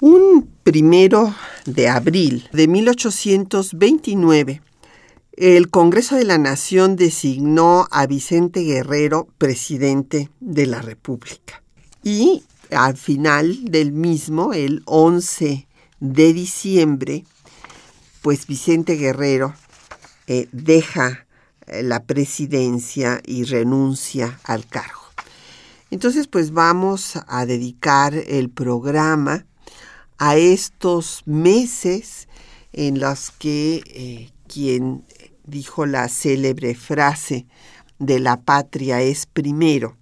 Un primero de abril de 1829, el Congreso de la Nación designó a Vicente Guerrero presidente de la República. Y al final del mismo, el 11 de diciembre, pues Vicente Guerrero eh, deja eh, la presidencia y renuncia al cargo. Entonces, pues vamos a dedicar el programa a estos meses en los que eh, quien dijo la célebre frase de la patria es primero,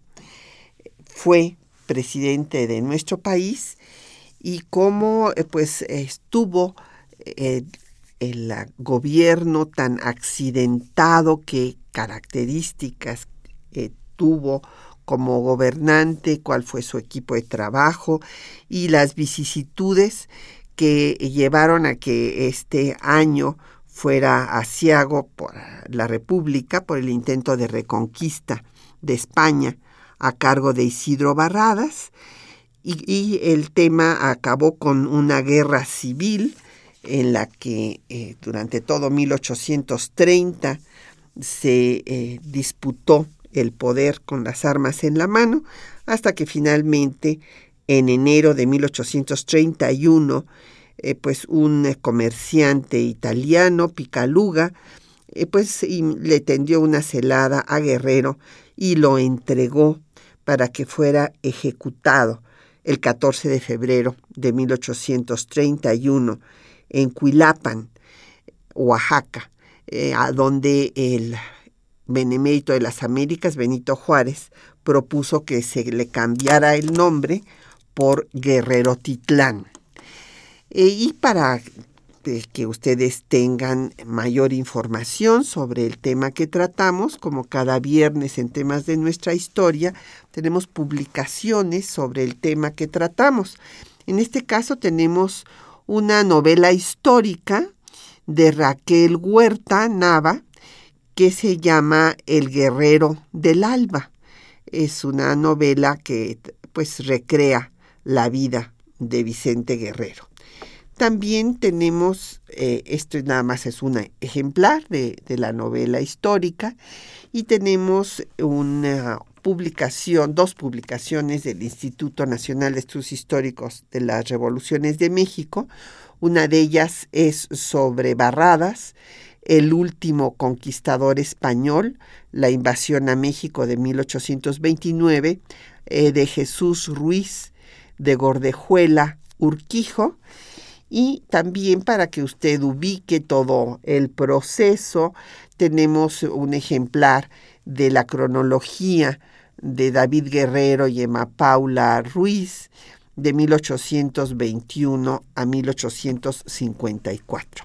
fue presidente de nuestro país y cómo eh, pues estuvo eh, el gobierno tan accidentado que características tuvo como gobernante, cuál fue su equipo de trabajo y las vicisitudes que llevaron a que este año fuera asiago por la República por el intento de reconquista de España a cargo de Isidro Barradas. Y, el tema acabó con una guerra civil en la que eh, durante todo 1830 se eh, disputó el poder con las armas en la mano, hasta que finalmente en enero de 1831, eh, pues un comerciante italiano, Picaluga, eh, pues le tendió una celada a Guerrero y lo entregó para que fuera ejecutado el 14 de febrero de 1831 en Cuilapan, Oaxaca, eh, a donde el benemérito de las Américas, Benito Juárez, propuso que se le cambiara el nombre por Guerrero Titlán. E, y para que ustedes tengan mayor información sobre el tema que tratamos, como cada viernes en temas de nuestra historia, tenemos publicaciones sobre el tema que tratamos. En este caso tenemos una novela histórica de Raquel Huerta Nava, que se llama El Guerrero del Alba. Es una novela que pues recrea la vida de Vicente Guerrero. También tenemos, eh, esto nada más es un ejemplar de, de la novela histórica, y tenemos una publicación, dos publicaciones del Instituto Nacional de Estudios Históricos de las Revoluciones de México. Una de ellas es sobre Barradas el último conquistador español, la invasión a México de 1829, eh, de Jesús Ruiz de Gordejuela Urquijo, y también para que usted ubique todo el proceso, tenemos un ejemplar de la cronología de David Guerrero y Emma Paula Ruiz de 1821 a 1854.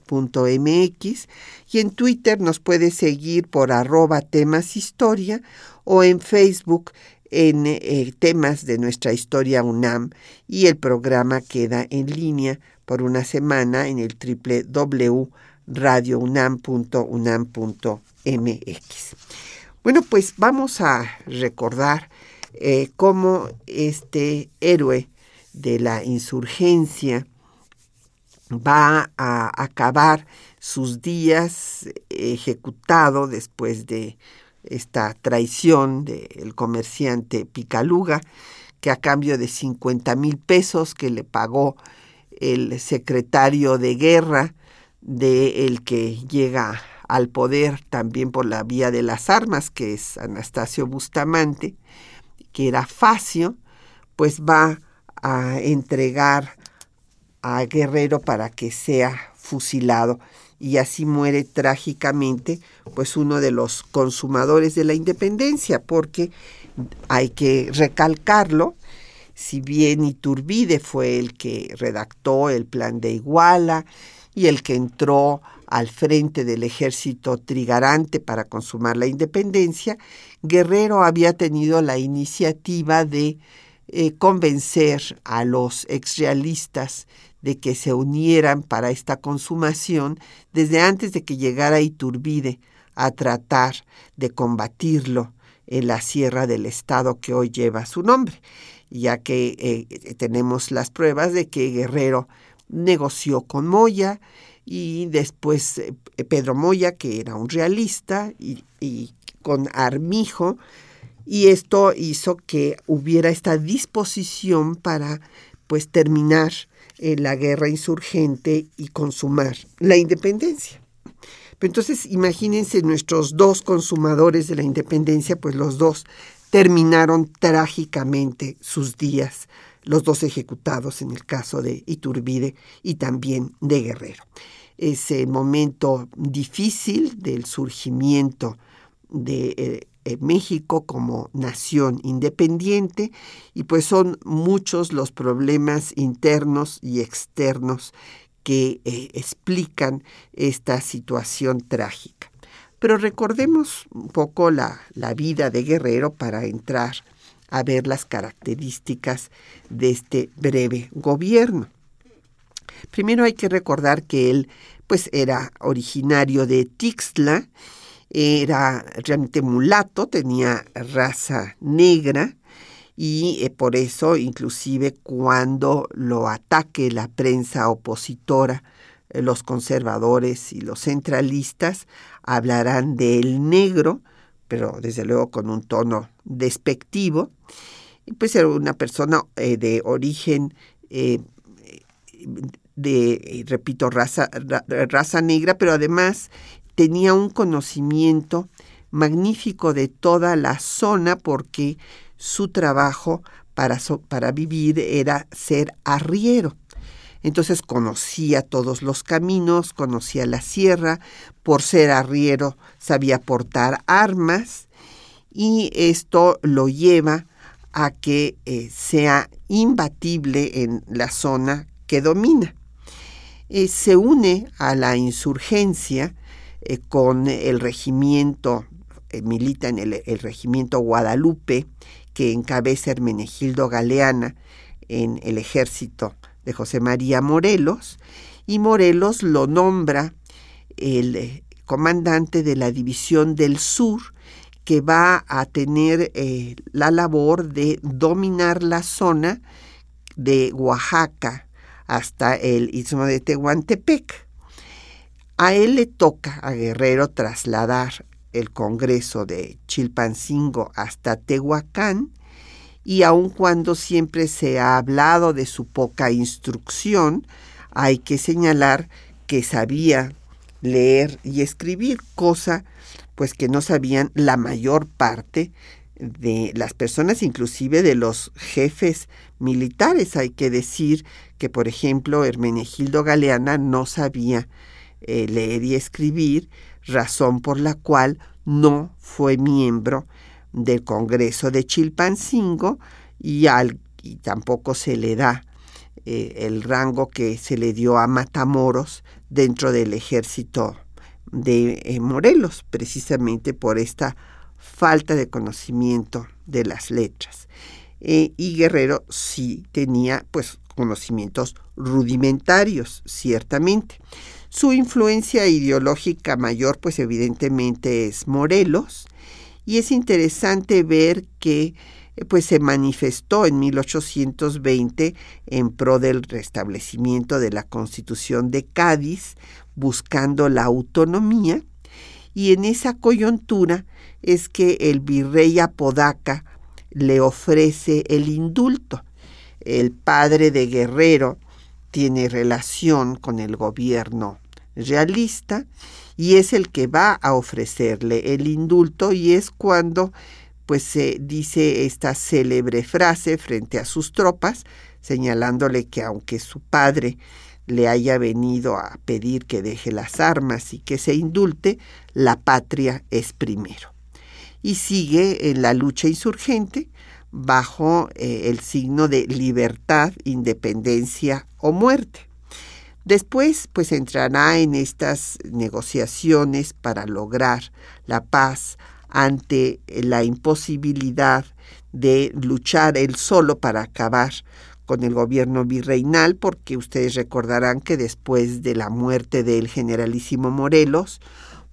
mx y en Twitter nos puede seguir por arroba temas historia o en Facebook en eh, temas de nuestra historia UNAM y el programa queda en línea por una semana en el www.radiounam.unam.mx. Bueno, pues vamos a recordar eh, cómo este héroe de la insurgencia va a acabar sus días ejecutado después de esta traición del comerciante Picaluga, que a cambio de 50 mil pesos que le pagó el secretario de guerra de el que llega al poder también por la vía de las armas, que es Anastasio Bustamante, que era Facio, pues va a entregar a Guerrero para que sea fusilado. Y así muere trágicamente pues uno de los consumadores de la independencia porque hay que recalcarlo si bien Iturbide fue el que redactó el plan de Iguala y el que entró al frente del ejército trigarante para consumar la independencia, Guerrero había tenido la iniciativa de eh, convencer a los exrealistas de que se unieran para esta consumación desde antes de que llegara Iturbide a tratar de combatirlo en la sierra del estado que hoy lleva su nombre ya que eh, tenemos las pruebas de que Guerrero negoció con Moya y después eh, Pedro Moya, que era un realista, y, con Armijo, y esto hizo que hubiera esta disposición para pues terminar eh, la guerra insurgente y consumar la independencia. entonces imagínense nuestros dos consumadores de la independencia, pues los dos terminaron trágicamente sus días, los dos ejecutados en el caso de Iturbide y también de Guerrero. Ese momento difícil del surgimiento de eh, México como nación independiente y pues son muchos los problemas internos y externos que eh, explican esta situación trágica. Pero recordemos un poco la, vida de Guerrero para entrar a ver las características de este breve gobierno. Primero hay que recordar que él pues era originario de Tixla, era realmente mulato, tenía raza negra y eh, por eso inclusive cuando lo ataque la prensa opositora eh, los conservadores y los centralistas hablarán del negro, pero desde luego con un tono despectivo. Y pues era una persona eh, de origen, de, repito, raza, raza negra, pero además tenía un conocimiento magnífico de toda la zona porque su trabajo para, para vivir era ser arriero. Entonces conocía todos los caminos, conocía la sierra, por ser arriero sabía portar armas y esto lo lleva a que eh, sea imbatible en la zona que domina. Eh, se une a la insurgencia eh, con el regimiento, milita en el, regimiento Guadalupe, que encabeza Hermenegildo Galeana en el ejército de José María Morelos, y Morelos lo nombra el eh, comandante de la División del Sur, que va a tener eh, la labor de dominar la zona de Oaxaca hasta el istmo de Tehuantepec. A él le toca a Guerrero trasladar el Congreso de Chilpancingo hasta Tehuacán y aun cuando siempre se ha hablado de su poca instrucción, hay que señalar que sabía leer y escribir, cosa pues que no sabían la mayor parte de las personas, inclusive de los jefes militares. Hay que decir que, por ejemplo, Hermenegildo Galeana no sabía eh, leer y escribir, razón por la cual no fue miembro del Congreso de Chilpancingo y, al, tampoco se le da eh, el rango que se le dio a Matamoros dentro del ejército de eh, Morelos, precisamente por esta falta de conocimiento de las letras. Y Guerrero sí tenía pues conocimientos rudimentarios, ciertamente. Su influencia ideológica mayor pues evidentemente es Morelos, y es interesante ver que pues se manifestó en 1820 en pro del restablecimiento de la Constitución de Cádiz, buscando la autonomía y en esa coyuntura es que el virrey Apodaca le ofrece el indulto. El padre de Guerrero tiene relación con el gobierno realista y es el que va a ofrecerle el indulto y es cuando pues se dice esta célebre frase frente a sus tropas señalándole que aunque su padre le haya venido a pedir que deje las armas y que se indulte, la patria es primero. Y sigue en la lucha insurgente bajo eh, el signo de libertad, independencia o muerte. Después, pues entrará en estas negociaciones para lograr la paz ante la imposibilidad de luchar él solo para acabar con el gobierno virreinal, porque ustedes recordarán que después de la muerte del generalísimo Morelos,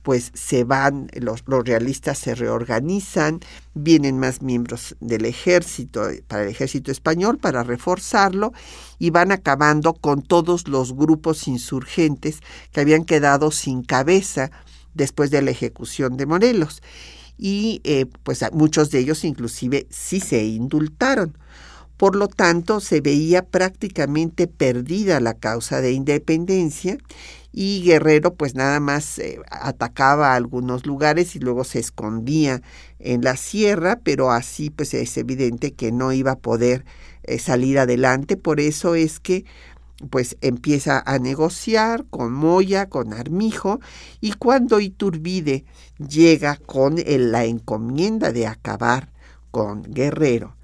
pues se van, los, realistas se reorganizan, vienen más miembros del ejército, para el ejército español, para reforzarlo, y van acabando con todos los grupos insurgentes que habían quedado sin cabeza después de la ejecución de Morelos. Y eh, pues muchos de ellos inclusive sí se indultaron. Por lo tanto, se veía prácticamente perdida la causa de independencia y Guerrero pues nada más eh, atacaba algunos lugares y luego se escondía en la sierra, pero así pues es evidente que no iba a poder eh, salir adelante, por eso es que pues empieza a negociar con Moya, con Armijo, y cuando Iturbide llega con la encomienda de acabar con Guerrero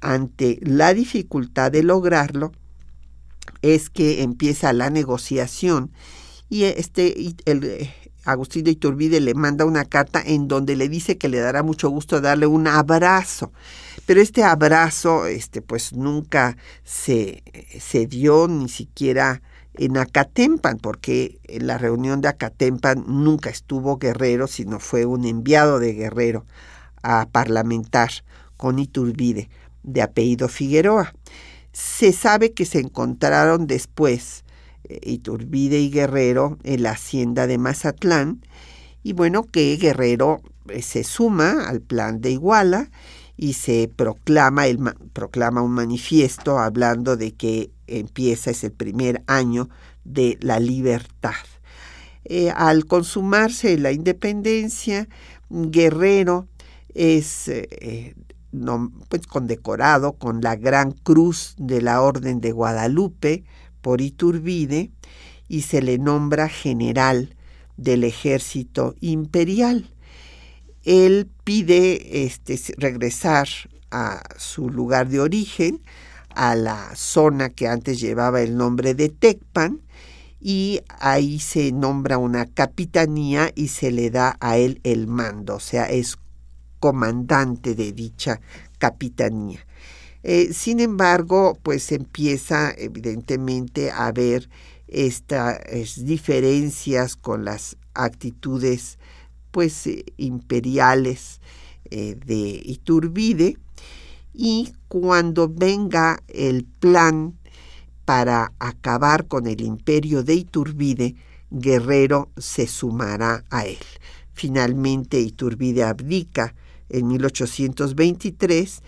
ante la dificultad de lograrlo, es que empieza la negociación y este el eh, Agustín de Iturbide le manda una carta en donde le dice que le dará mucho gusto darle un abrazo. Pero este abrazo, este, pues nunca se, se dio ni siquiera en Acatempan, porque en la reunión de Acatempan nunca estuvo Guerrero, sino fue un enviado de Guerrero a parlamentar con Iturbide de apellido Figueroa. Se sabe que se encontraron después Iturbide y Guerrero en la hacienda de Mazatlán y bueno que Guerrero eh, se suma al plan de Iguala y se proclama, el, proclama un manifiesto hablando de que empieza, es el primer año de la libertad. Eh, al consumarse la independencia, Guerrero es pues, condecorado con la Gran Cruz de la Orden de Guadalupe por Iturbide y se le nombra general del ejército imperial. Él pide este, regresar a su lugar de origen, a la zona que antes llevaba el nombre de Tecpan, y ahí se nombra una capitanía y se le da a él el mando, o sea, es comandante de dicha capitanía. Eh, sin embargo, pues empieza evidentemente a haber estas diferencias con las actitudes pues eh, imperiales eh, de Iturbide y cuando venga el plan para acabar con el imperio de Iturbide, Guerrero se sumará a él. Finalmente Iturbide abdica en 1823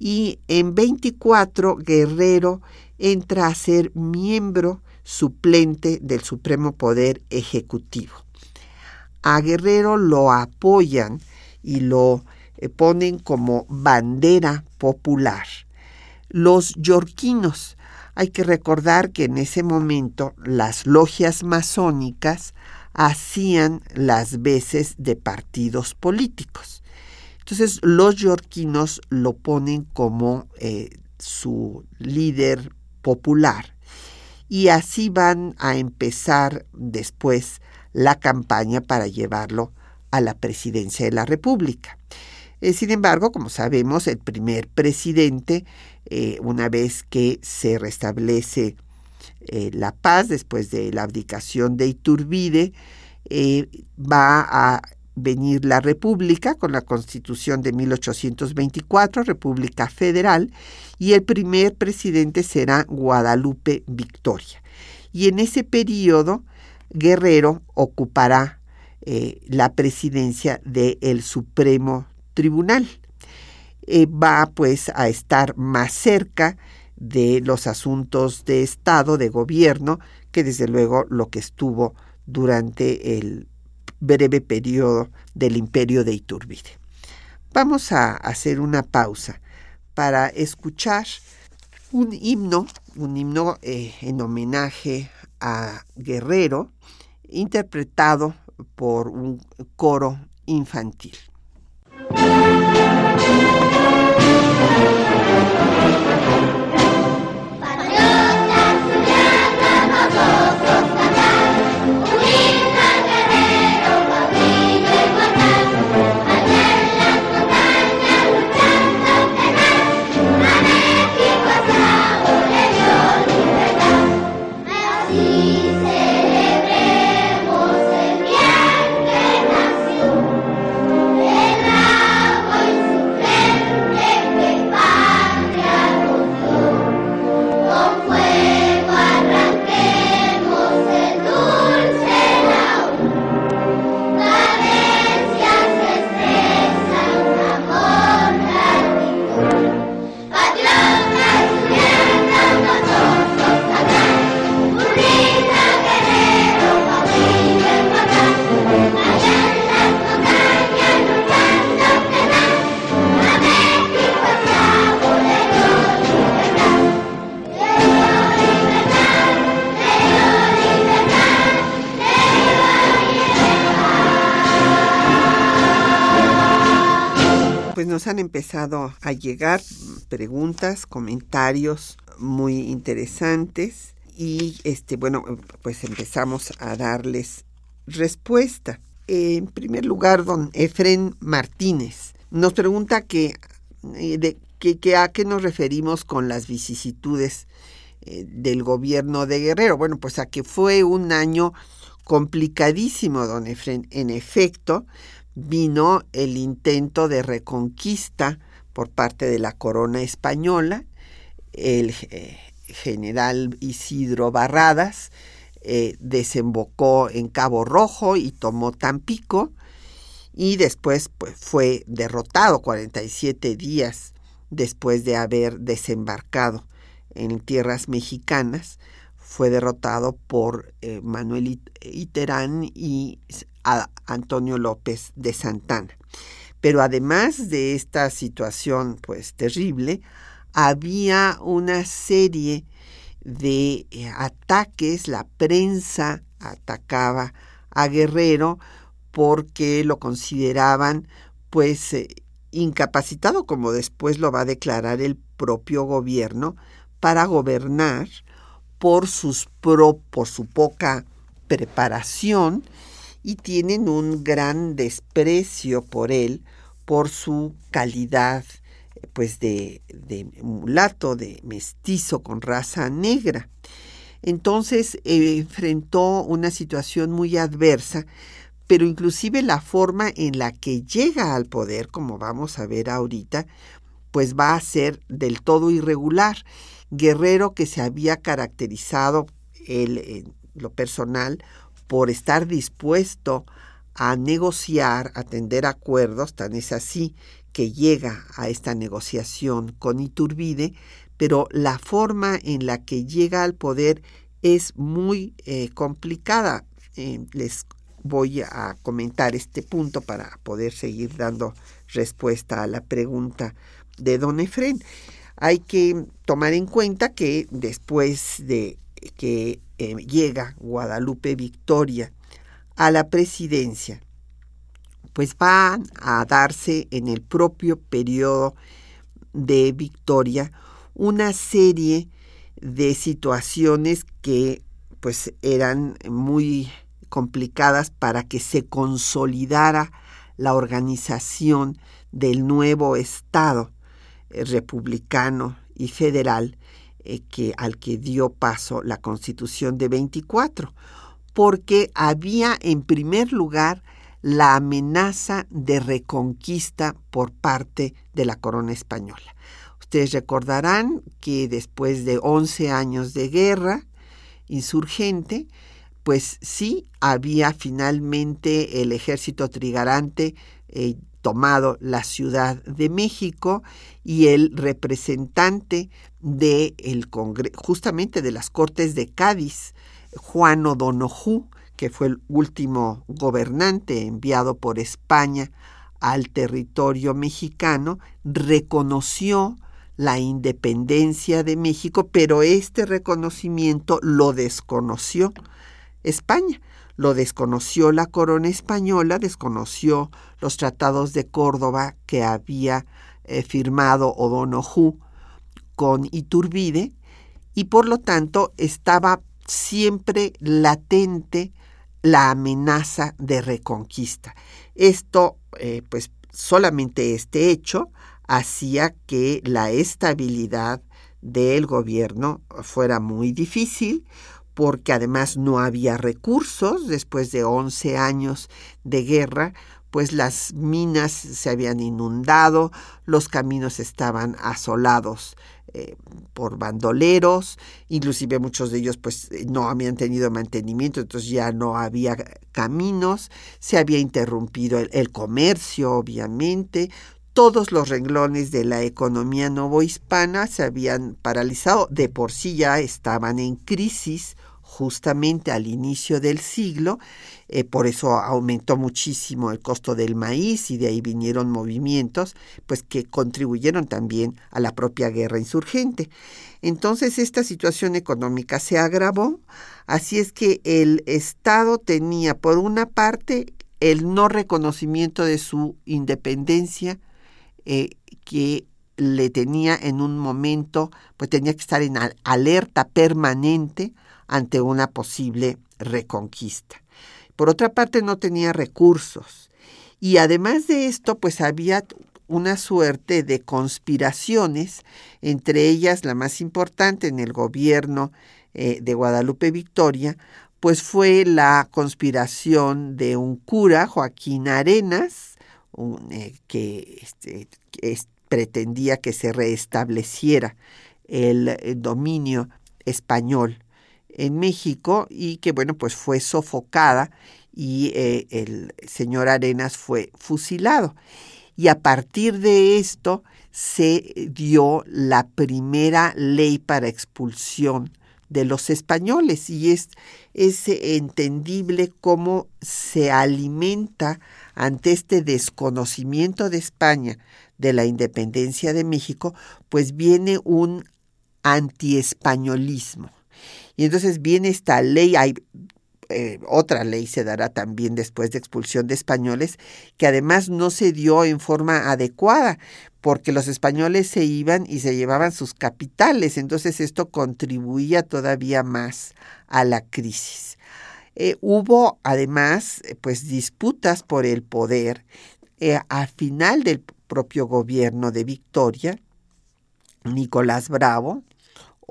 y en 24 Guerrero entra a ser miembro suplente del Supremo Poder Ejecutivo. A Guerrero lo apoyan y lo eh, ponen como bandera popular. Los yorquinos, hay que recordar que en ese momento las logias masónicas hacían las veces de partidos políticos. Entonces los yorquinos lo ponen como eh, su líder popular y así van a empezar después la campaña para llevarlo a la presidencia de la República. Eh, sin embargo, como sabemos, el primer presidente, eh, una vez que se restablece la paz después de la abdicación de Iturbide, va a venir la República con la Constitución de 1824, República Federal, y el primer presidente será Guadalupe Victoria. Y en ese periodo Guerrero ocupará eh, la presidencia del Supremo Tribunal. Eh, va pues a estar más cerca de los asuntos de Estado, de gobierno, que desde luego lo que estuvo durante el breve periodo del imperio de Iturbide. Vamos a hacer una pausa para escuchar un himno, un himno eh, en homenaje a Guerrero, interpretado por un coro infantil. Han empezado a llegar preguntas, comentarios muy interesantes y este bueno, pues empezamos a darles respuesta. En primer lugar, don Efren Martínez nos pregunta que, eh, de, que, a qué nos referimos con las vicisitudes eh, del gobierno de Guerrero. Bueno, pues a que fue un año complicadísimo, don Efren. En efecto, vino el intento de reconquista por parte de la corona española, el eh, general Isidro Barradas eh, desembocó en Cabo Rojo y tomó Tampico y después pues, fue derrotado 47 días después de haber desembarcado en tierras mexicanas, fue derrotado por eh, Manuel Iterán y a Antonio López de Santana. Pero además de esta situación pues terrible, había una serie de eh, ataques, la prensa atacaba a Guerrero porque lo consideraban pues eh, incapacitado, como después lo va a declarar el propio gobierno, para gobernar por, sus pro, por su poca preparación y tienen un gran desprecio por él por su calidad pues de, de mulato, de mestizo con raza negra. Entonces eh, enfrentó una situación muy adversa, pero inclusive la forma en la que llega al poder, como vamos a ver ahorita, pues va a ser del todo irregular. Guerrero que se había caracterizado él, en lo personal por estar dispuesto a negociar, a tender acuerdos, tan es así que llega a esta negociación con Iturbide, pero la forma en la que llega al poder es muy eh, complicada. Eh, les voy a comentar este punto para poder seguir dando respuesta a la pregunta de don Efren. Hay que tomar en cuenta que después de que eh, llega Guadalupe Victoria a la presidencia, pues van a darse en el propio periodo de Victoria una serie de situaciones que pues eran muy complicadas para que se consolidara la organización del nuevo Estado eh, republicano y federal eh, que, al que dio paso la Constitución de 24, porque había en primer lugar la amenaza de reconquista por parte de la corona española. Ustedes recordarán que después de 11 años de guerra insurgente, pues sí había finalmente el ejército trigarante eh, tomado la Ciudad de México y el representante de el justamente de las Cortes de Cádiz, Juan O'Donoghue, que fue el último gobernante enviado por España al territorio mexicano, reconoció la independencia de México, pero este reconocimiento lo desconoció España. Lo desconoció la corona española, desconoció los tratados de Córdoba que había eh, firmado O'Donoghue con Iturbide y por lo tanto estaba siempre latente la amenaza de reconquista. Esto, eh, pues solamente este hecho hacía que la estabilidad del gobierno fuera muy difícil, porque además no había recursos después de 11 años de guerra, pues las minas se habían inundado, los caminos estaban asolados eh, por bandoleros, inclusive muchos de ellos pues no habían tenido mantenimiento, entonces ya no había caminos, se había interrumpido el, comercio, obviamente, todos los renglones de la economía novohispana se habían paralizado, de por sí ya estaban en crisis justamente al inicio del siglo, eh, por eso aumentó muchísimo el costo del maíz y de ahí vinieron movimientos pues que contribuyeron también a la propia guerra insurgente. Entonces esta situación económica se agravó, así es que el Estado tenía por una parte el no reconocimiento de su independencia eh, que le tenía en un momento, pues tenía que estar en alerta permanente ante una posible reconquista. Por otra parte, no tenía recursos. Y además de esto, pues había una suerte de conspiraciones, entre ellas la más importante en el gobierno eh, de Guadalupe Victoria, pues fue la conspiración de un cura, Joaquín Arenas, eh, que, este, pretendía que se restableciera el dominio español en México y que, bueno, pues fue sofocada y eh, el señor Arenas fue fusilado. Y a partir de esto se dio la primera ley para expulsión de los españoles y es, es entendible cómo se alimenta ante este desconocimiento de España de la independencia de México, pues viene un antiespañolismo. Y entonces viene esta ley, hay eh, otra ley se dará también después de expulsión de españoles, que además no se dio en forma adecuada, porque los españoles se iban y se llevaban sus capitales, entonces esto contribuía todavía más a la crisis. Eh, hubo además pues disputas por el poder eh, al final del propio gobierno de Victoria, Nicolás Bravo,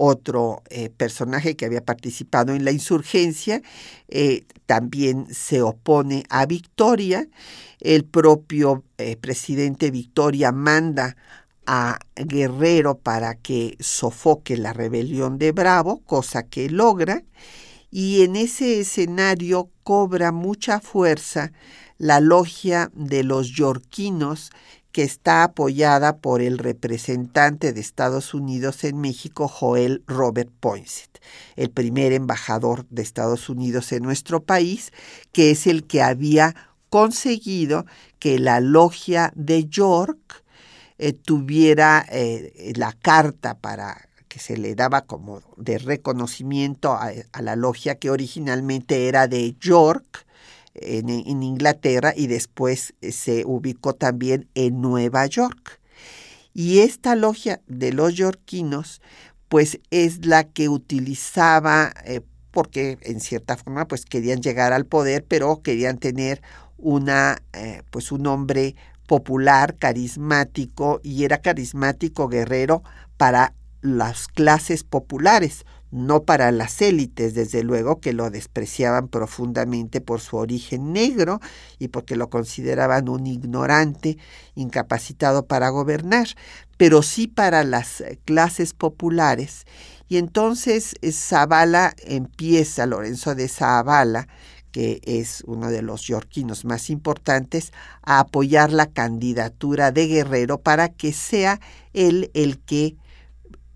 otro eh, personaje que había participado en la insurgencia, eh, también se opone a Victoria. El propio eh, presidente Victoria manda a Guerrero para que sofoque la rebelión de Bravo, cosa que logra, y en ese escenario cobra mucha fuerza la logia de los yorquinos que está apoyada por el representante de Estados Unidos en México, Joel Robert Poinsett, el primer embajador de Estados Unidos en nuestro país, que es el que había conseguido que la logia de York eh, tuviera eh, la carta para que se le daba como de reconocimiento a, a la logia que originalmente era de York, en, Inglaterra y después eh, se ubicó también en Nueva York. Y esta logia de los yorquinos, pues es la que utilizaba, eh, porque en cierta forma pues querían llegar al poder, pero querían tener una, eh, pues un hombre popular, carismático, y era carismático guerrero para las clases populares, no para las élites, desde luego, que lo despreciaban profundamente por su origen negro y porque lo consideraban un ignorante, incapacitado para gobernar, pero sí para las clases populares. Y entonces eh, Zavala empieza, Lorenzo de Zavala, que es uno de los yorquinos más importantes, a apoyar la candidatura de Guerrero para que sea él el que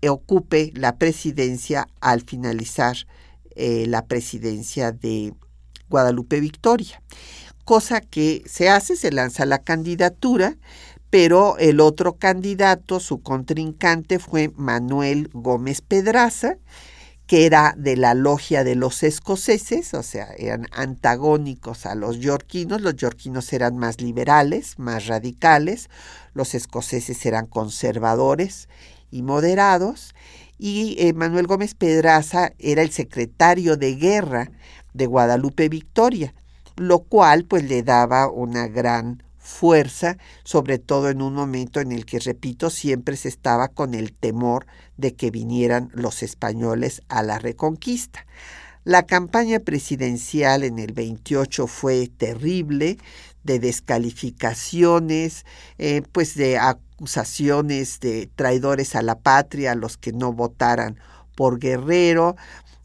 ocupe la presidencia al finalizar eh, la presidencia de Guadalupe Victoria. Cosa que se hace, se lanza la candidatura, pero el otro candidato, su contrincante, fue Manuel Gómez Pedraza, que era de la logia de los escoceses, o sea, eran antagónicos a los yorquinos. Los yorquinos eran más liberales, más radicales, los escoceses eran conservadores y moderados, y eh, Manuel Gómez Pedraza era el secretario de guerra de Guadalupe Victoria, lo cual pues le daba una gran fuerza, sobre todo en un momento en el que, repito, siempre se estaba con el temor de que vinieran los españoles a la reconquista. La campaña presidencial en el 28 fue terrible, de descalificaciones, eh, pues de acusaciones de traidores a la patria, los que no votaran por Guerrero,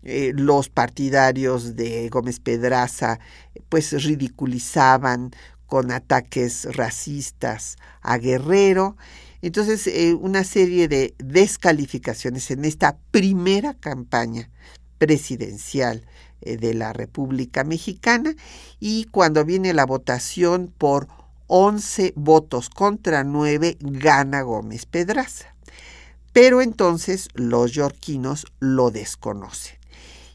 eh, los partidarios de Gómez Pedraza pues ridiculizaban con ataques racistas a Guerrero. Entonces, eh, una serie de descalificaciones en esta primera campaña presidencial de la República Mexicana y cuando viene la votación por 11 votos contra 9 gana Gómez Pedraza. Pero entonces los yorquinos lo desconocen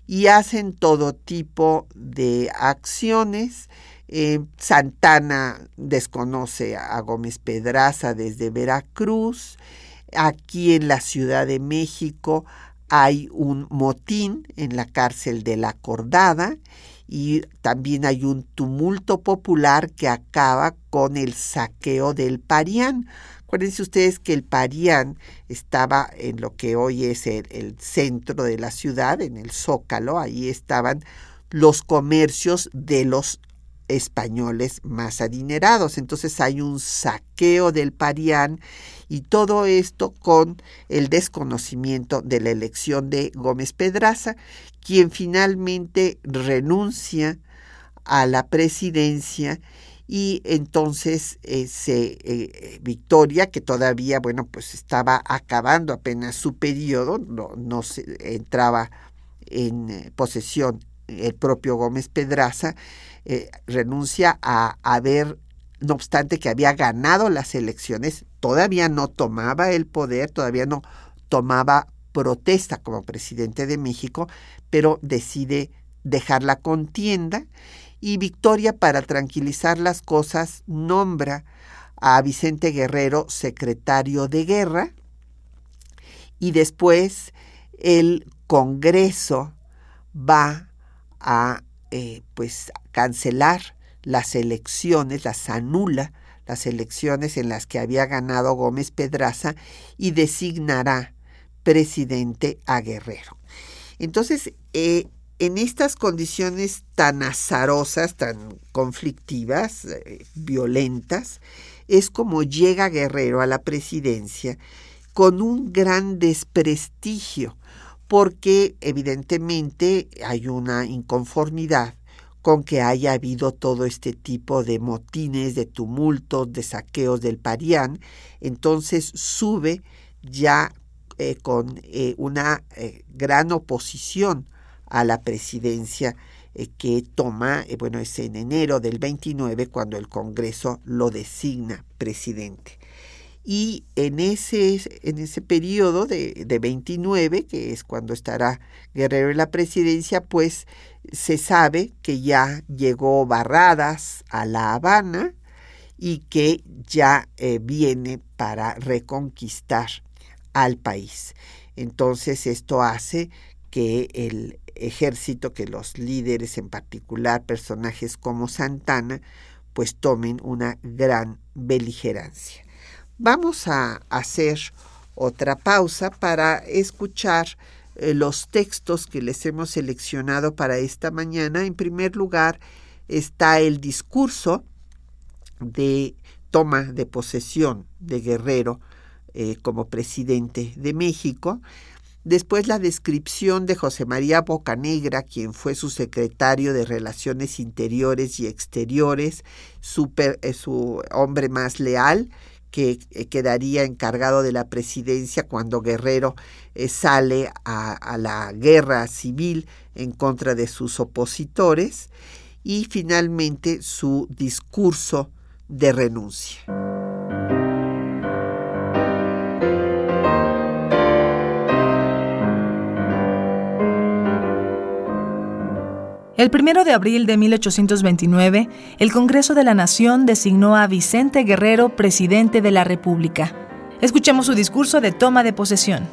y hacen todo tipo de acciones eh, Santana desconoce a Gómez Pedraza desde Veracruz. Aquí en la Ciudad de México hay un motín en la cárcel de la Cordada y también hay un tumulto popular que acaba con el saqueo del Parián. Acuérdense ustedes que el Parián estaba en lo que hoy es el centro de la ciudad, en el Zócalo, ahí estaban los comercios de los españoles más adinerados. Entonces hay un saqueo del parián y todo esto con el desconocimiento de la elección de Gómez Pedraza, quien finalmente renuncia a la presidencia y entonces ese eh, Victoria, que todavía, bueno, pues estaba acabando apenas su periodo, no, no se, entraba en eh, posesión el propio Gómez Pedraza, eh, renuncia a haber, no obstante que había ganado las elecciones, todavía no tomaba el poder, todavía no tomaba protesta como presidente de México, pero decide dejar la contienda y Victoria, para tranquilizar las cosas, nombra a Vicente Guerrero secretario de guerra y después el Congreso va a eh, pues cancelar las elecciones, las anula las elecciones en las que había ganado Gómez Pedraza y designará presidente a Guerrero. Entonces, eh, en estas condiciones tan azarosas, tan conflictivas, eh, violentas, es como llega Guerrero a la presidencia con un gran desprestigio porque evidentemente hay una inconformidad con que haya habido todo este tipo de motines, de tumultos, de saqueos del Parián, entonces sube ya eh, con eh, una eh, gran oposición a la presidencia que toma, bueno, es en enero del 29 cuando el Congreso lo designa presidente y en ese, en ese periodo de, de 29, que es cuando estará Guerrero en la presidencia, pues se sabe que ya llegó Barradas a La Habana y que ya eh, viene para reconquistar al país. Entonces esto hace que el ejército, que los líderes, en particular personajes como Santana, pues tomen una gran beligerancia. Vamos a hacer otra pausa para escuchar eh, los textos que les hemos seleccionado para esta mañana. En primer lugar está el discurso de toma de posesión de Guerrero eh, como presidente de México Después la descripción de José María Bocanegra, quien fue su secretario de Relaciones Interiores y Exteriores, eh, su hombre más leal, que eh, quedaría encargado de la presidencia cuando Guerrero eh, sale a, la guerra civil en contra de sus opositores, y finalmente su discurso de renuncia. El primero de abril de 1829, el Congreso de la Nación designó a Vicente Guerrero presidente de la República. Escuchemos su discurso de toma de posesión.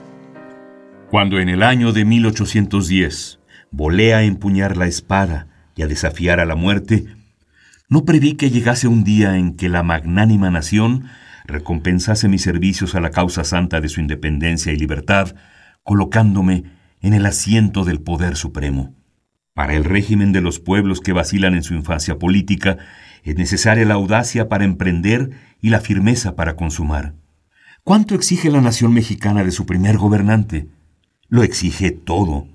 Cuando en el año de 1810 volé a empuñar la espada y a desafiar a la muerte, no preví que llegase un día en que la magnánima nación recompensase mis servicios a la causa santa de su independencia y libertad, colocándome en el asiento del poder supremo. Para el régimen de los pueblos que vacilan en su infancia política, es necesaria la audacia para emprender y la firmeza para consumar. ¿Cuánto exige la nación mexicana de su primer gobernante? Lo exige todo,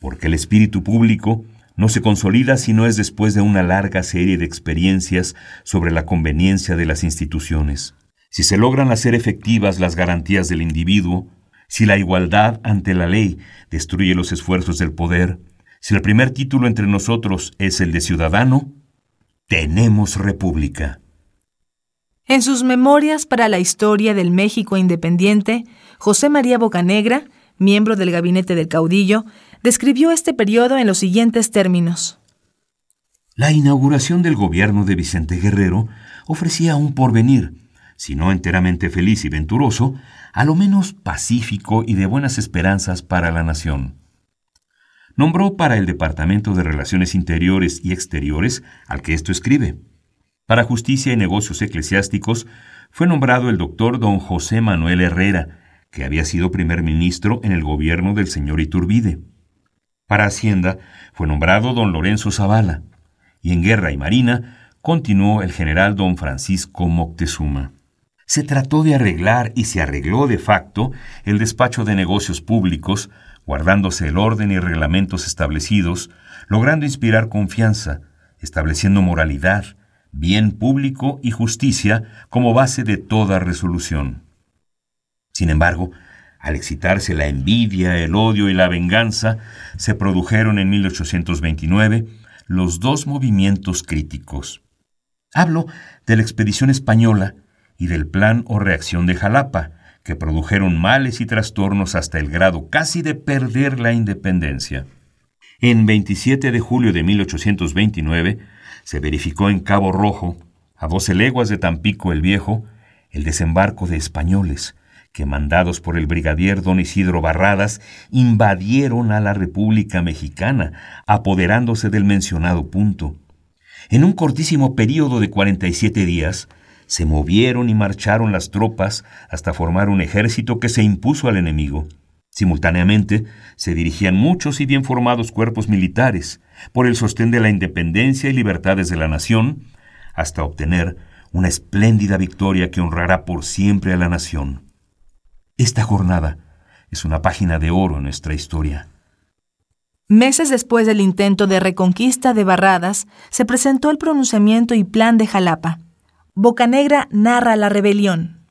porque el espíritu público no se consolida si no es después de una larga serie de experiencias sobre la conveniencia de las instituciones. Si se logran hacer efectivas las garantías del individuo, si la igualdad ante la ley destruye los esfuerzos del poder, si el primer título entre nosotros es el de ciudadano, tenemos república. En sus memorias para la historia del México independiente, José María Bocanegra, miembro del gabinete del caudillo, describió este periodo en los siguientes términos. La inauguración del gobierno de Vicente Guerrero ofrecía un porvenir, si no enteramente feliz y venturoso, a lo menos pacífico y de buenas esperanzas para la nación nombró para el Departamento de Relaciones Interiores y Exteriores al que esto escribe. Para Justicia y Negocios Eclesiásticos fue nombrado el doctor don José Manuel Herrera, que había sido primer ministro en el gobierno del señor Iturbide. Para Hacienda fue nombrado don Lorenzo Zavala, y en Guerra y Marina continuó el general don Francisco Moctezuma. Se trató de arreglar y se arregló de facto el despacho de negocios públicos guardándose el orden y reglamentos establecidos, logrando inspirar confianza, estableciendo moralidad, bien público y justicia como base de toda resolución. Sin embargo, al excitarse la envidia, el odio y la venganza, se produjeron en 1829 los dos movimientos críticos. Hablo de la expedición española y del plan o reacción de Jalapa, que produjeron males y trastornos hasta el grado casi de perder la independencia. En 27 de julio de 1829 se verificó en Cabo Rojo, a doce leguas de Tampico el Viejo, el desembarco de españoles, que mandados por el brigadier don Isidro Barradas, invadieron a la República Mexicana, apoderándose del mencionado punto. En un cortísimo período de 47 días, se movieron y marcharon las tropas hasta formar un ejército que se impuso al enemigo. Simultáneamente se dirigían muchos y bien formados cuerpos militares por el sostén de la independencia y libertades de la nación, hasta obtener una espléndida victoria que honrará por siempre a la nación. Esta jornada es una página de oro en nuestra historia. Meses después del intento de reconquista de Barradas, se presentó el pronunciamiento y plan de Jalapa. Bocanegra narra la rebelión.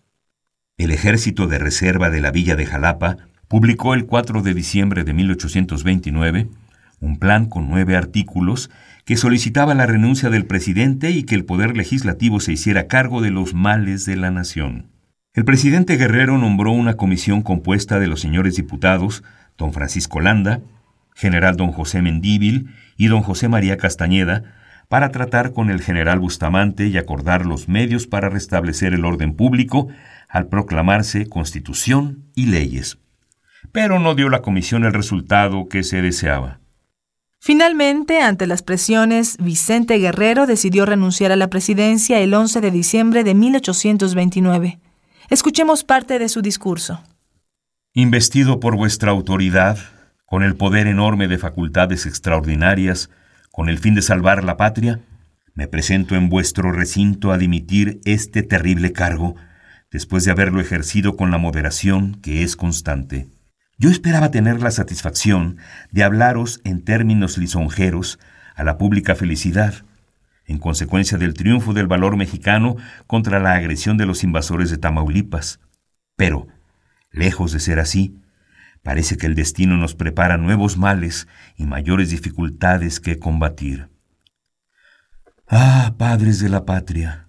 El ejército de reserva de la villa de Jalapa publicó el 4 de diciembre de 1829 un plan con nueve artículos que solicitaba la renuncia del presidente y que el poder legislativo se hiciera cargo de los males de la nación. El presidente Guerrero nombró una comisión compuesta de los señores diputados don Francisco Landa, general don José Mendíbil y don José María Castañeda, para tratar con el general Bustamante y acordar los medios para restablecer el orden público al proclamarse constitución y leyes. Pero no dio la comisión el resultado que se deseaba. Finalmente, ante las presiones, Vicente Guerrero decidió renunciar a la presidencia el 11 de diciembre de 1829. Escuchemos parte de su discurso. Investido por vuestra autoridad, con el poder enorme de facultades extraordinarias, con el fin de salvar la patria, me presento en vuestro recinto a dimitir este terrible cargo, después de haberlo ejercido con la moderación que es constante. Yo esperaba tener la satisfacción de hablaros en términos lisonjeros a la pública felicidad, en consecuencia del triunfo del valor mexicano contra la agresión de los invasores de Tamaulipas. Pero, lejos de ser así, parece que el destino nos prepara nuevos males y mayores dificultades que combatir. Ah, padres de la patria,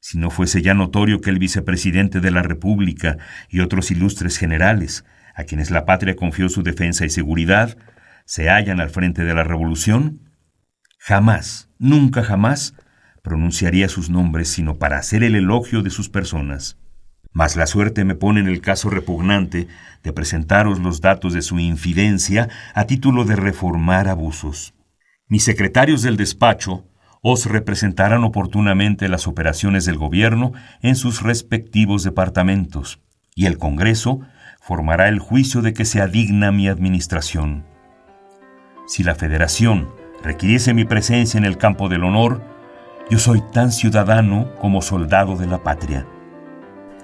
si no fuese ya notorio que el vicepresidente de la República y otros ilustres generales, a quienes la patria confió su defensa y seguridad, se hallan al frente de la revolución, jamás, nunca jamás, pronunciaría sus nombres sino para hacer el elogio de sus personas. Mas la suerte me pone en el caso repugnante de presentaros los datos de su infidencia a título de reformar abusos. Mis secretarios del despacho os representarán oportunamente las operaciones del gobierno en sus respectivos departamentos, y el Congreso formará el juicio de que sea digna mi administración. Si la Federación requiriese mi presencia en el campo del honor, yo soy tan ciudadano como soldado de la patria.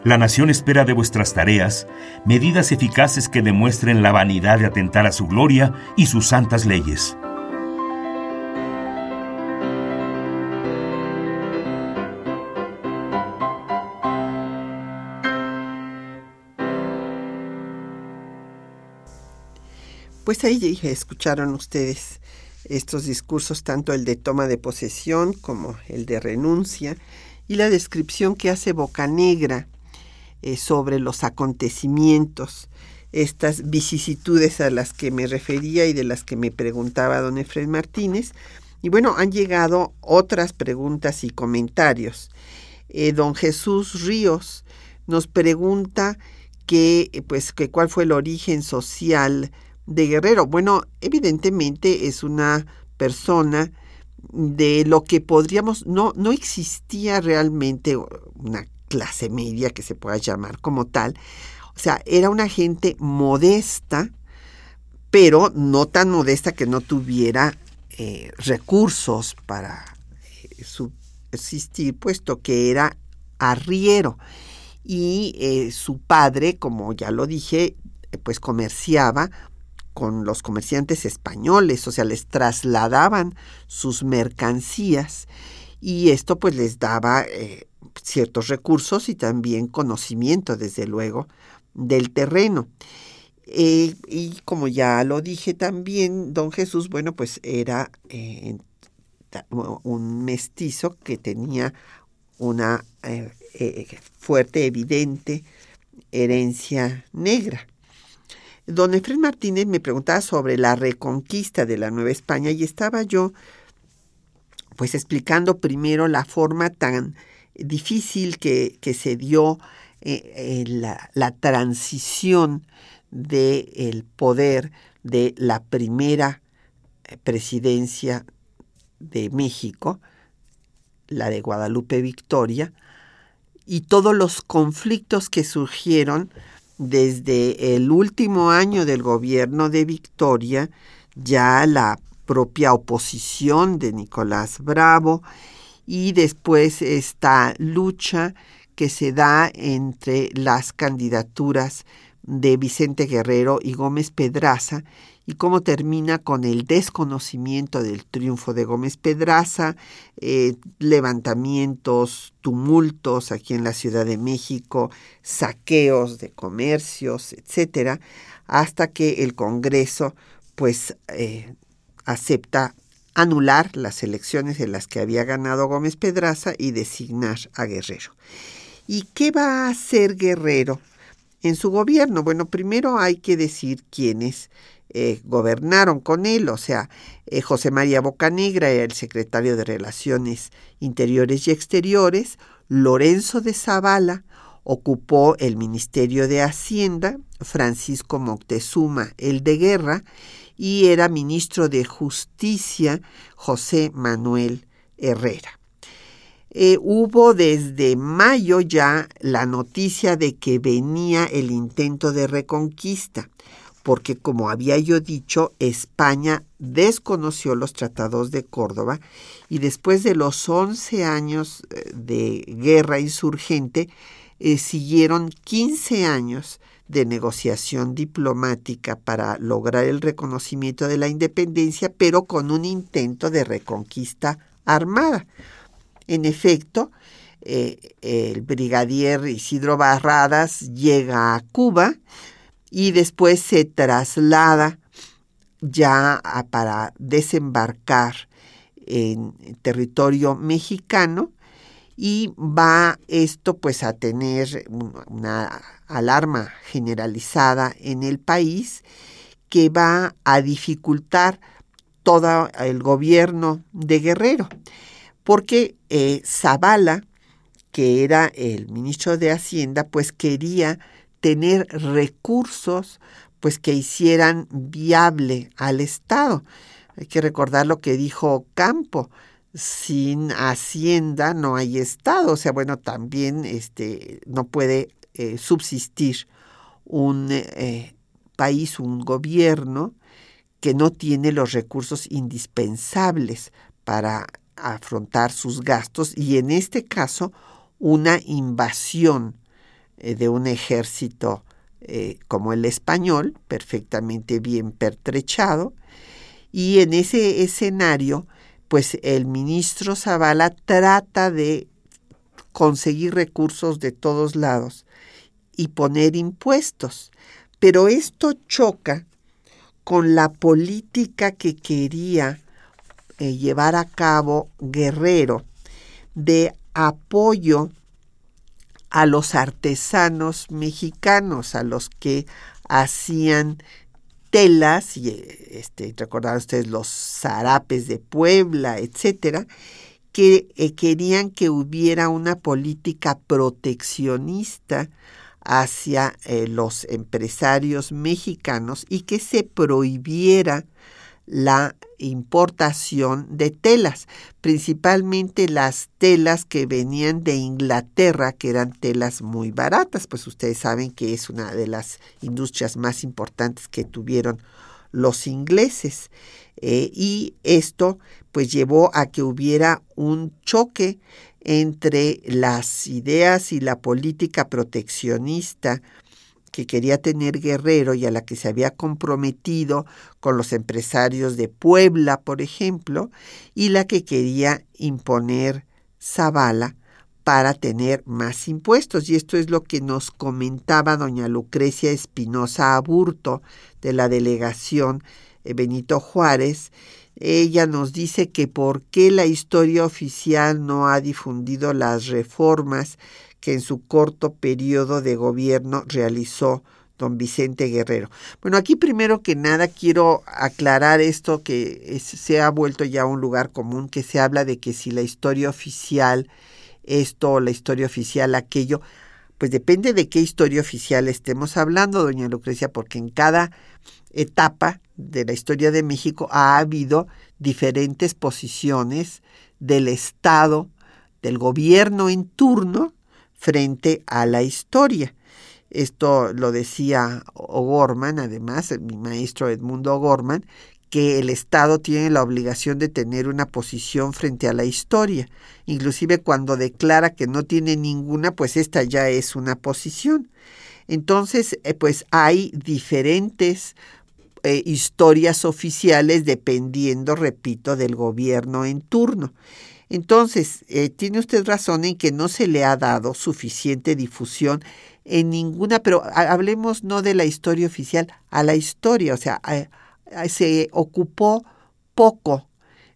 La nación espera de vuestras tareas medidas eficaces que demuestren la vanidad de atentar a su gloria y sus santas leyes. Pues ahí escucharon ustedes estos discursos, tanto el de toma de posesión como el de renuncia, y la descripción que hace Bocanegra eh, sobre los acontecimientos, estas vicisitudes a las que me refería y de las que me preguntaba don Efraín Martínez. Y bueno, han llegado otras preguntas y comentarios. Eh, don Jesús Ríos nos pregunta que, pues, que cuál fue el origen social de Guerrero? Bueno, evidentemente es una persona de lo que podríamos, no, no existía realmente una clase media que se pueda llamar como tal. O sea, era una gente modesta, pero no tan modesta que no tuviera eh, recursos para eh, subsistir, puesto que era arriero. Y eh, su padre, como ya lo dije, pues comerciaba con los comerciantes españoles, o sea, les trasladaban sus mercancías y esto pues les daba eh, ciertos recursos y también conocimiento, desde luego, del terreno. Eh, y como ya lo dije también, don Jesús, bueno, pues era eh, un mestizo que tenía una fuerte, evidente herencia negra. Don Efraín Martínez me preguntaba sobre la reconquista de la Nueva España y estaba yo pues explicando primero la forma tan difícil que, se dio eh, la, la, transición del poder de la primera eh, presidencia de México, la de Guadalupe Victoria, y todos los conflictos que surgieron desde el último año del gobierno de Victoria, ya la propia oposición de Nicolás Bravo y después esta lucha que se da entre las candidaturas de Vicente Guerrero y Gómez Pedraza y cómo termina con el desconocimiento del triunfo de Gómez Pedraza, eh, levantamientos, tumultos aquí en la Ciudad de México, saqueos de comercios, etcétera, hasta que el Congreso pues eh, acepta anular las elecciones en las que había ganado Gómez Pedraza y designar a Guerrero. ¿Y qué va a hacer Guerrero en su gobierno? Bueno, primero hay que decir quiénes eh, gobernaron con él, o sea, eh, José María Bocanegra era el secretario de Relaciones Interiores y Exteriores, Lorenzo de Zavala ocupó el Ministerio de Hacienda, Francisco Moctezuma el de Guerra, y era ministro de Justicia José Manuel Herrera. Eh, hubo desde mayo ya la noticia de que venía el intento de reconquista porque como había yo dicho, España desconoció los tratados de Córdoba y después de los 11 años eh, de guerra insurgente, eh, siguieron 15 años de negociación diplomática para lograr el reconocimiento de la independencia, pero con un intento de reconquista armada. En efecto, eh, el brigadier Isidro Barradas llega a Cuba y después se traslada ya para desembarcar en territorio mexicano y va esto pues a tener una alarma generalizada en el país que va a dificultar todo el gobierno de Guerrero, porque eh, Zavala, que era el ministro de Hacienda, pues quería tener recursos pues que hicieran viable al Estado. Hay que recordar lo que dijo Campo, sin hacienda no hay estado, o sea, bueno, también este no puede eh, subsistir un eh, país, un gobierno que no tiene los recursos indispensables para afrontar sus gastos y en este caso una invasión eh, de un ejército como el español, perfectamente bien pertrechado, y en ese escenario, pues el ministro Zavala trata de conseguir recursos de todos lados y poner impuestos. Pero esto choca con la política que quería eh, llevar a cabo Guerrero de apoyo a los artesanos mexicanos, a los que hacían y este, recordar ustedes los zarapes de Puebla, etcétera, que eh, querían que hubiera una política proteccionista hacia eh, los empresarios mexicanos y que se prohibiera la importación de telas, principalmente las telas que venían de Inglaterra, que eran telas muy baratas, pues ustedes saben que es una de las industrias más importantes que tuvieron los ingleses. Eh, y esto pues llevó a que hubiera un choque entre las ideas y la política proteccionista que quería tener Guerrero y a la que se había comprometido con los empresarios de Puebla, por ejemplo, y la que quería imponer Zavala para tener más impuestos. Y esto es lo que nos comentaba doña Lucrecia Espinosa Aburto de la delegación eh, Benito Juárez. Ella nos dice que por qué la historia oficial no ha difundido las reformas que en su corto periodo de gobierno realizó don Vicente Guerrero. Bueno, aquí primero que nada quiero aclarar esto que se ha vuelto ya un lugar común, que se habla de que si la historia oficial esto o la historia oficial aquello, pues depende de qué historia oficial estemos hablando, doña Lucrecia, porque en cada etapa de la historia de México ha habido diferentes posiciones del Estado, del gobierno en turno, frente a la historia. Esto lo decía O'Gorman, además, mi maestro Edmundo O'Gorman, que el Estado tiene la obligación de tener una posición frente a la historia. Inclusive cuando declara que no tiene ninguna, pues esta ya es una posición. Entonces, eh, pues hay diferentes eh, historias oficiales dependiendo, repito, del gobierno en turno. Entonces, eh, tiene usted razón en que no se le ha dado suficiente difusión en ninguna, pero hablemos no de la historia oficial, a la historia, o sea, se ocupó poco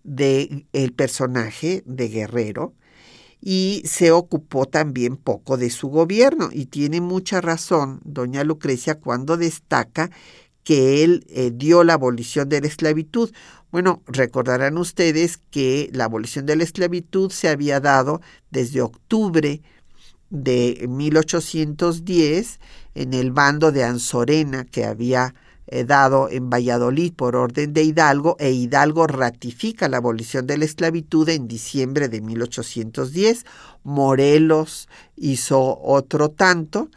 del el personaje de Guerrero y se ocupó también poco de su gobierno. Y tiene mucha razón doña Lucrecia cuando destaca que él eh, dio la abolición de la esclavitud. Bueno, recordarán ustedes que la abolición de la esclavitud se había dado desde octubre de 1810 en el bando de Anzorena que había eh, dado en Valladolid por orden de Hidalgo e Hidalgo ratifica la abolición de la esclavitud en diciembre de 1810. Morelos hizo otro tanto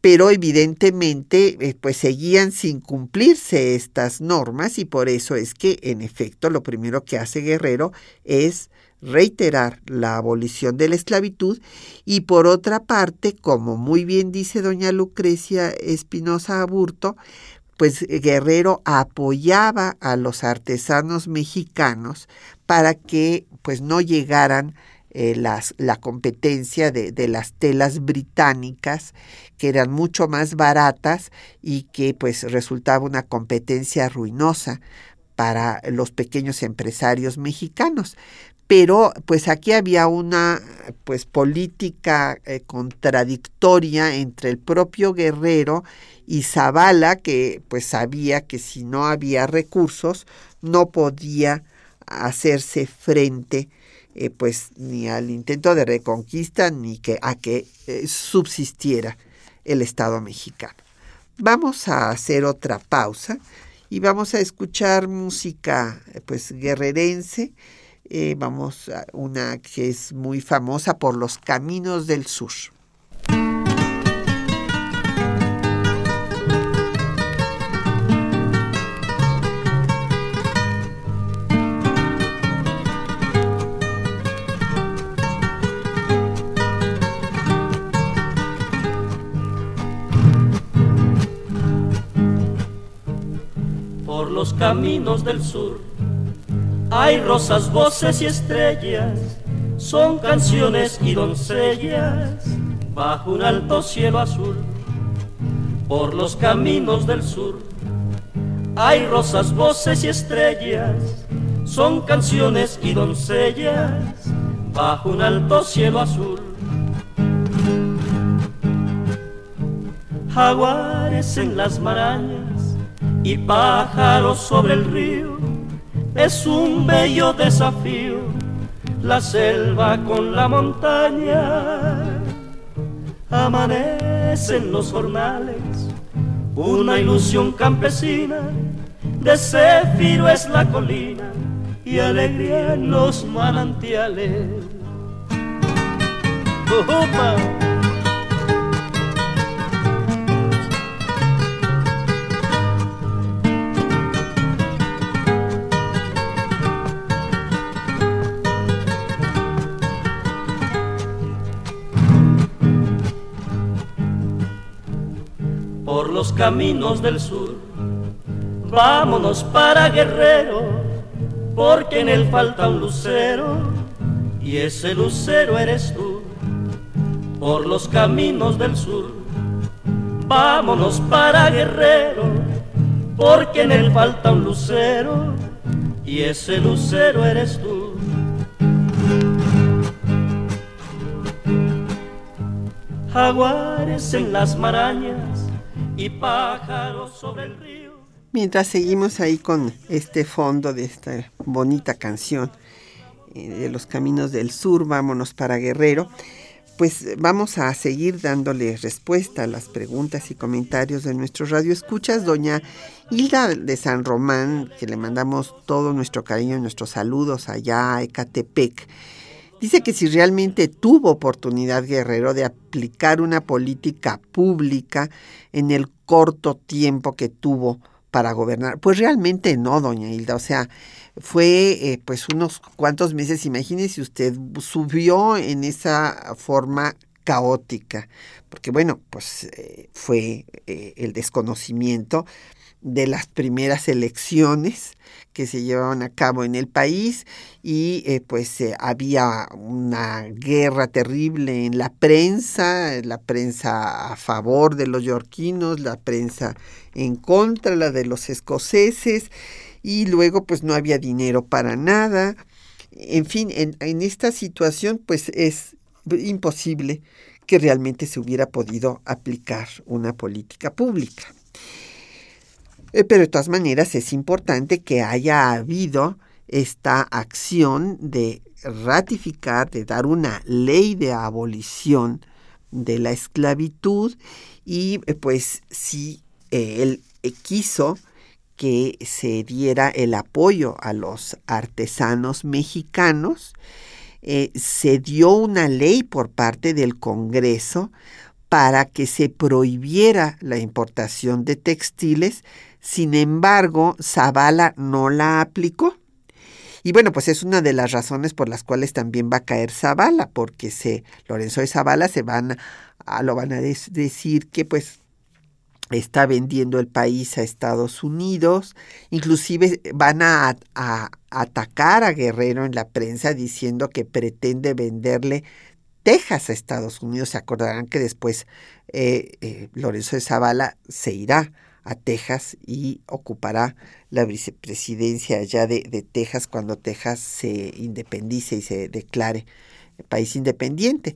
pero evidentemente eh, pues seguían sin cumplirse estas normas y por eso es que en efecto lo primero que hace Guerrero es reiterar la abolición de la esclavitud y por otra parte, como muy bien dice doña Lucrecia Espinosa Aburto, pues Guerrero apoyaba a los artesanos mexicanos para que pues no llegaran eh, las, la competencia de, de, las telas británicas que eran mucho más baratas y que pues resultaba una competencia ruinosa para los pequeños empresarios mexicanos. Pero pues aquí había una pues política eh, contradictoria entre el propio Guerrero y Zavala que pues sabía que si no había recursos no podía hacerse frente eh, pues ni al intento de reconquista ni que a que eh, subsistiera el Estado mexicano. Vamos a hacer otra pausa y vamos a escuchar música pues guerrerense. Eh, vamos a una que es muy famosa por los caminos del sur. Caminos del sur. Hay rosas, voces y estrellas, son canciones y doncellas bajo un alto cielo azul. Por los caminos del sur hay rosas, voces y estrellas, son canciones y doncellas bajo un alto cielo azul. Jaguares en las marañas y pájaros sobre el río. Es un bello desafío, la selva con la montaña. Amanecen los jornales, una ilusión campesina, de céfiro es la colina y alegría en los manantiales. Los caminos del sur. Vámonos para Guerrero, porque en él falta un lucero, y ese lucero eres tú. Por los caminos del sur, vámonos para Guerrero, porque en él falta un lucero, y ese lucero eres tú. Jaguares en las marañas y pájaros sobre el río. Mientras seguimos ahí con este fondo de esta bonita canción eh, de los caminos del sur, vámonos para Guerrero, pues vamos a seguir dándole respuesta a las preguntas y comentarios de nuestros radioescuchas. Doña Hilda de San Román, que le mandamos todo nuestro cariño y nuestros saludos allá a Ecatepec Dice que si realmente tuvo oportunidad Guerrero de aplicar una política pública en el corto tiempo que tuvo para gobernar, pues realmente no, doña Hilda, o sea, fue eh, pues unos cuantos meses, imagínese usted, subió en esa forma caótica, porque bueno, pues eh, fue eh, el desconocimiento de las primeras elecciones que se llevaban a cabo en el país y eh, pues eh, había una guerra terrible en la prensa, la prensa a favor de los yorquinos, la prensa en contra, la de los escoceses y luego pues no había dinero para nada. En fin, en, en esta situación pues es imposible que realmente se hubiera podido aplicar una política pública. Eh, pero de todas maneras es importante que haya habido esta acción de ratificar, de dar una ley de abolición de la esclavitud y eh, pues si eh, él quiso que se diera el apoyo a los artesanos mexicanos, se dio una ley por parte del Congreso para que se prohibiera la importación de textiles sin embargo, Zavala no la aplicó Y bueno, pues es una de las razones por las cuales también va a caer Zavala, porque se, Lorenzo de Zavala se van a, lo van a decir que pues está vendiendo el país a Estados Unidos, inclusive van a, atacar a Guerrero en la prensa diciendo que pretende venderle Texas a Estados Unidos. Se acordarán que después eh, eh, Lorenzo de Zavala se irá a Texas y ocupará la vicepresidencia allá de, Texas cuando Texas se independice y se declare país independiente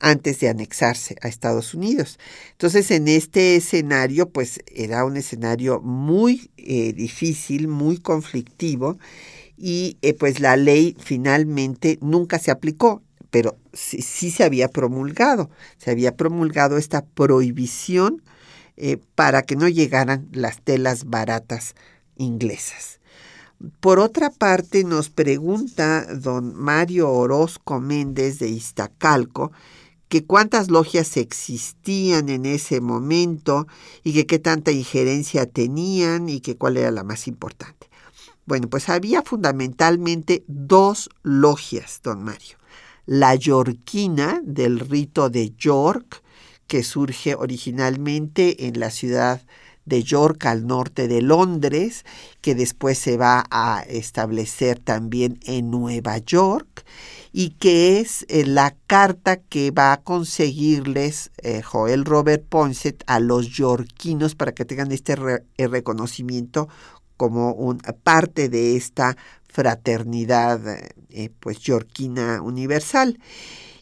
antes de anexarse a Estados Unidos. Entonces, en este escenario, pues era un escenario muy eh, difícil, muy conflictivo, y eh, pues la ley finalmente nunca se aplicó, pero sí, se había promulgado, se había promulgado esta prohibición eh, para que no llegaran las telas baratas inglesas. Por otra parte, nos pregunta don Mario Orozco Méndez de Iztacalco que cuántas logias existían en ese momento y que qué tanta injerencia tenían y que cuál era la más importante. Bueno, pues había fundamentalmente dos logias, don Mario. La yorquina del rito de York, que surge originalmente en la ciudad de York al norte de Londres, que después se va a establecer también en Nueva York, y que es eh, la carta que va a conseguirles eh, Joel Robert Poinsett a los yorquinos para que tengan este eh, reconocimiento como una parte de esta fraternidad pues yorquina universal.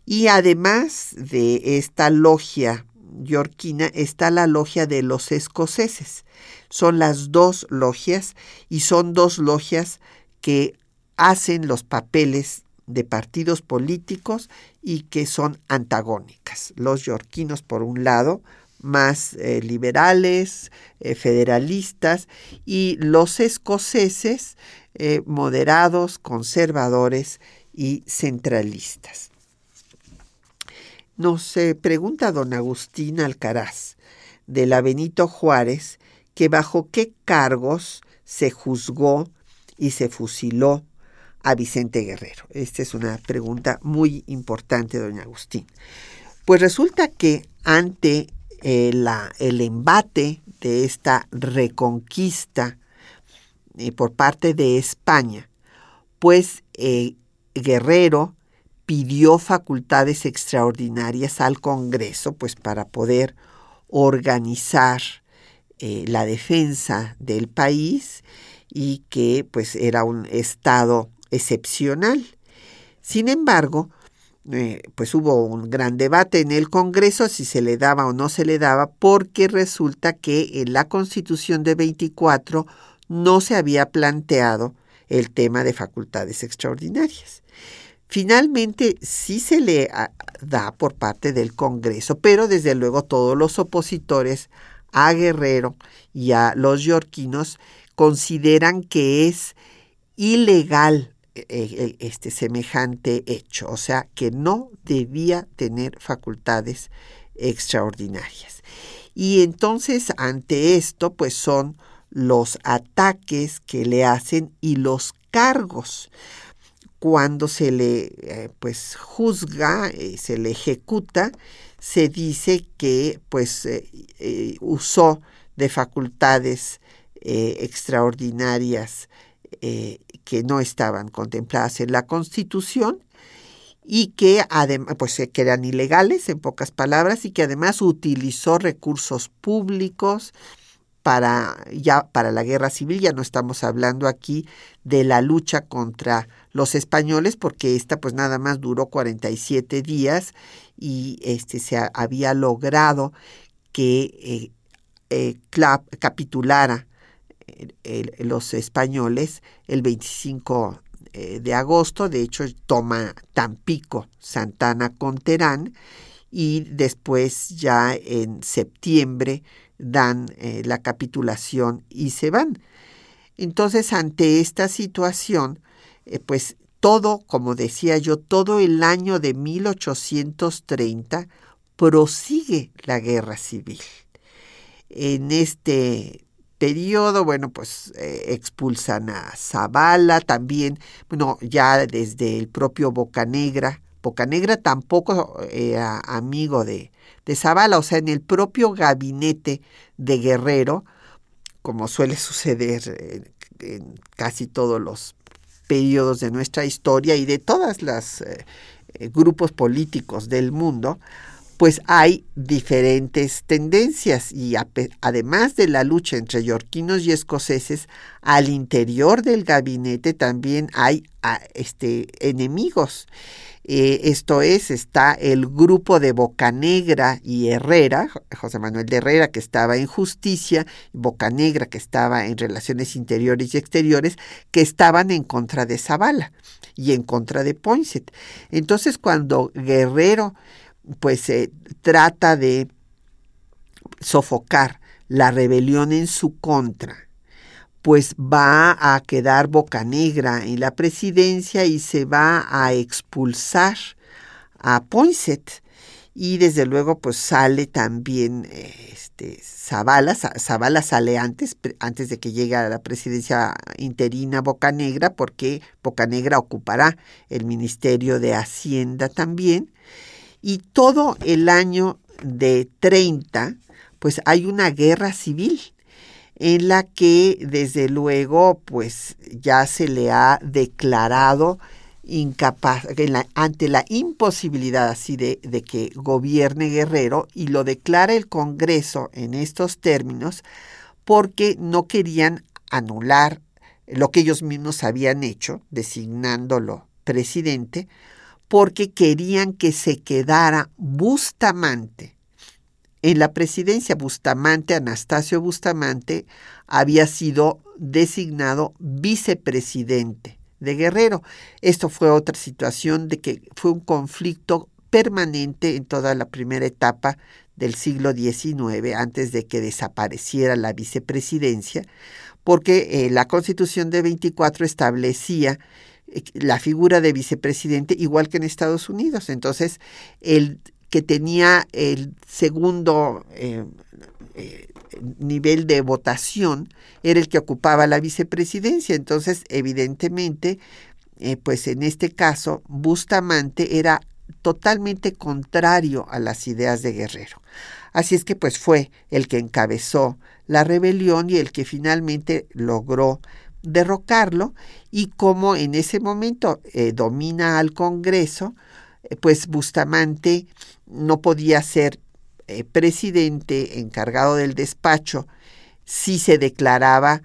Y además de esta logia yorquina está la logia de los escoceses. Son las dos logias y son dos logias que hacen los papeles de partidos políticos y que son antagónicas. Los yorquinos, por un lado, más eh, liberales, eh, federalistas, y los escoceses, eh, moderados, conservadores y centralistas. Nos pregunta don Agustín Alcaraz de la Benito Juárez que bajo qué cargos se juzgó y se fusiló a Vicente Guerrero? Esta es una pregunta muy importante, doña Agustín. Pues resulta que ante eh, el embate de esta reconquista eh, por parte de España, pues eh, Guerrero pidió facultades extraordinarias al Congreso, pues para poder organizar la defensa del país y que pues era un estado excepcional. Sin embargo, eh, pues hubo un gran debate en el Congreso si se le daba o no se le daba, porque resulta que en la Constitución de 24 no se había planteado el tema de facultades extraordinarias. Finalmente sí se le ah, da por parte del Congreso, pero desde luego todos los opositores a Guerrero y a los yorquinos consideran que es ilegal e, e, este semejante hecho, o sea, que no debía tener facultades extraordinarias. Y entonces ante esto, pues son los ataques que le hacen y los cargos. Cuando se le eh, pues juzga, eh, se le ejecuta, se dice que pues eh, usó de facultades extraordinarias eh, que no estaban contempladas en la Constitución y que además pues eh, que eran ilegales en pocas palabras y que además utilizó recursos públicos para ya para la guerra civil ya no estamos hablando aquí de la lucha contra los españoles porque esta pues nada más duró 47 días y este se había logrado que eh, capitulara los españoles el 25 eh, de agosto, de hecho toma Tampico, Santana con Terán y después ya en septiembre dan eh, la capitulación y se van. Entonces, ante esta situación, eh, pues todo, como decía yo, todo el año de 1830 prosigue la guerra civil. En este periodo, bueno, pues eh, expulsan a Zavala, también, bueno, ya desde el propio Bocanegra. Bocanegra tampoco era amigo de, de Zavala, o sea, en el propio gabinete de Guerrero, como suele suceder en, casi todos los periodos de nuestra historia y de todas las eh, grupos políticos del mundo, pues hay diferentes tendencias y además de la lucha entre yorquinos y escoceses, al interior del gabinete también hay este, enemigos. Eh, esto es, está el grupo de Bocanegra y Herrera, José Manuel de Herrera que estaba en justicia, Bocanegra que estaba en relaciones interiores y exteriores, que estaban en contra de Zavala y en contra de Poinsett. Entonces cuando Guerrero pues se trata de sofocar la rebelión en su contra, pues va a quedar boca negra en la presidencia y se va a expulsar a Poinsett. Y desde luego pues sale también este Zavala, Zavala sale antes antes de que llegue a la presidencia interina Bocanegra porque Bocanegra ocupará el Ministerio de Hacienda también. Y todo el año de 30, pues hay una guerra civil en la que desde luego pues ya se le ha declarado incapaz ante la imposibilidad así de, de, que gobierne Guerrero y lo declara el Congreso en estos términos porque no querían anular lo que ellos mismos habían hecho designándolo presidente porque querían que se quedara Bustamante. En la presidencia Bustamante, Anastasio Bustamante, había sido designado vicepresidente de Guerrero. Esto fue otra situación de que fue un conflicto permanente en toda la primera etapa del siglo XIX, antes de que desapareciera la vicepresidencia, porque eh, la constitución de 24 establecía la figura de vicepresidente igual que en Estados Unidos. Entonces, el que tenía el segundo eh, eh, nivel de votación era el que ocupaba la vicepresidencia. Entonces, evidentemente, eh, pues en este caso, Bustamante era totalmente contrario a las ideas de Guerrero. Así es que pues fue el que encabezó la rebelión y el que finalmente logró derrocarlo y como en ese momento domina al Congreso, pues Bustamante no podía ser eh, presidente encargado del despacho si se declaraba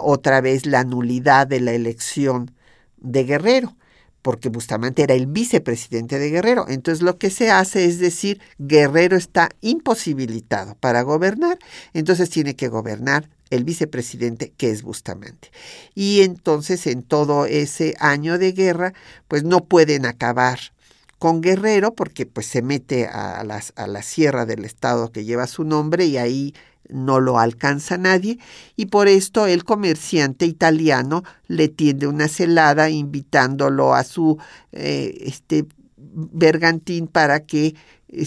otra vez la nulidad de la elección de Guerrero porque Bustamante era el vicepresidente de Guerrero. Entonces lo que se hace es decir, Guerrero está imposibilitado para gobernar, entonces tiene que gobernar el vicepresidente que es Bustamante. Y entonces en todo ese año de guerra, pues no pueden acabar con Guerrero porque pues se mete a, las, a la sierra del estado que lleva su nombre y ahí no lo alcanza nadie. Y por esto el comerciante italiano le tiende una celada invitándolo a su eh, este bergantín para que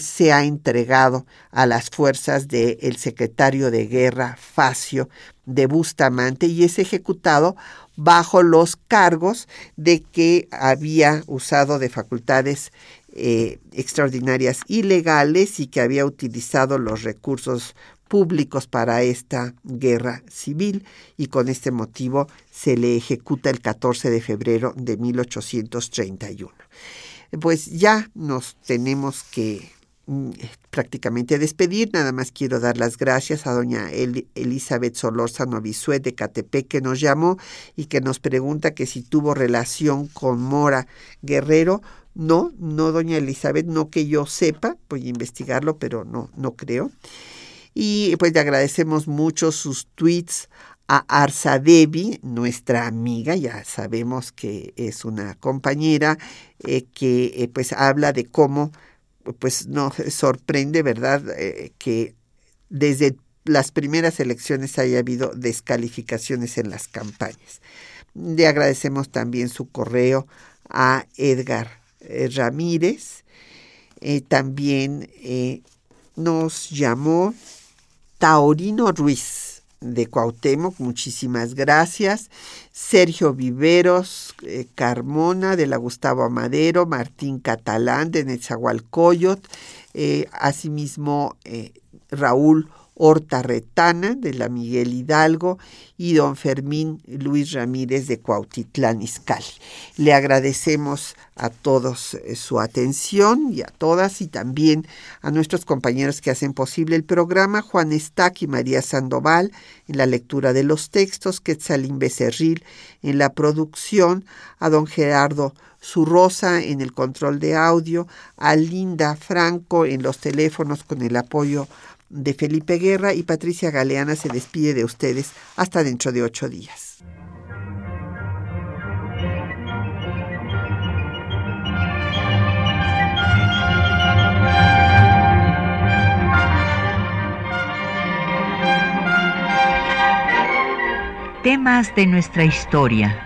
sea entregado a las fuerzas del secretario de guerra Facio de Bustamante y es ejecutado bajo los cargos de que había usado de facultades eh, extraordinarias ilegales y que había utilizado los recursos públicos para esta guerra civil y con este motivo se le ejecuta el 14 de febrero de 1831. Pues ya nos tenemos que Mm, prácticamente despedir. Nada más quiero dar las gracias a doña Elizabeth Solórzano Bisuet de Catepec que nos llamó y que nos pregunta que si tuvo relación con Mora Guerrero. No, no, doña Elizabeth, no que yo sepa, voy a investigarlo, pero no, no creo. Y pues le agradecemos mucho sus tweets a Arsa Devi, nuestra amiga, ya sabemos que es una compañera eh, que eh, pues habla de cómo pues no sorprende, ¿verdad?, eh, que desde las primeras elecciones haya habido descalificaciones en las campañas. Le agradecemos también su correo a Edgar eh, Ramírez. Eh, también nos llamó Taurino Ruiz de Cuauhtémoc, muchísimas gracias. Sergio Viveros, eh, Carmona de la Gustavo Amadero, Martín Catalán de Nezahualcóyotl, eh, asimismo eh, Raúl Horta Retana de la Miguel Hidalgo y don Fermín Luis Ramírez de Cuautitlán Izcalli. Le agradecemos a todos eh, su atención y a todas y también a nuestros compañeros que hacen posible el programa, Juan Estac y María Sandoval en la lectura de los textos, Quetzalín Becerril en la producción, a don Gerardo Zurrosa en el control de audio, a Linda Franco en los teléfonos con el apoyo de Felipe Guerra y Patricia Galeana se despide de ustedes hasta dentro de ocho días. Temas de nuestra historia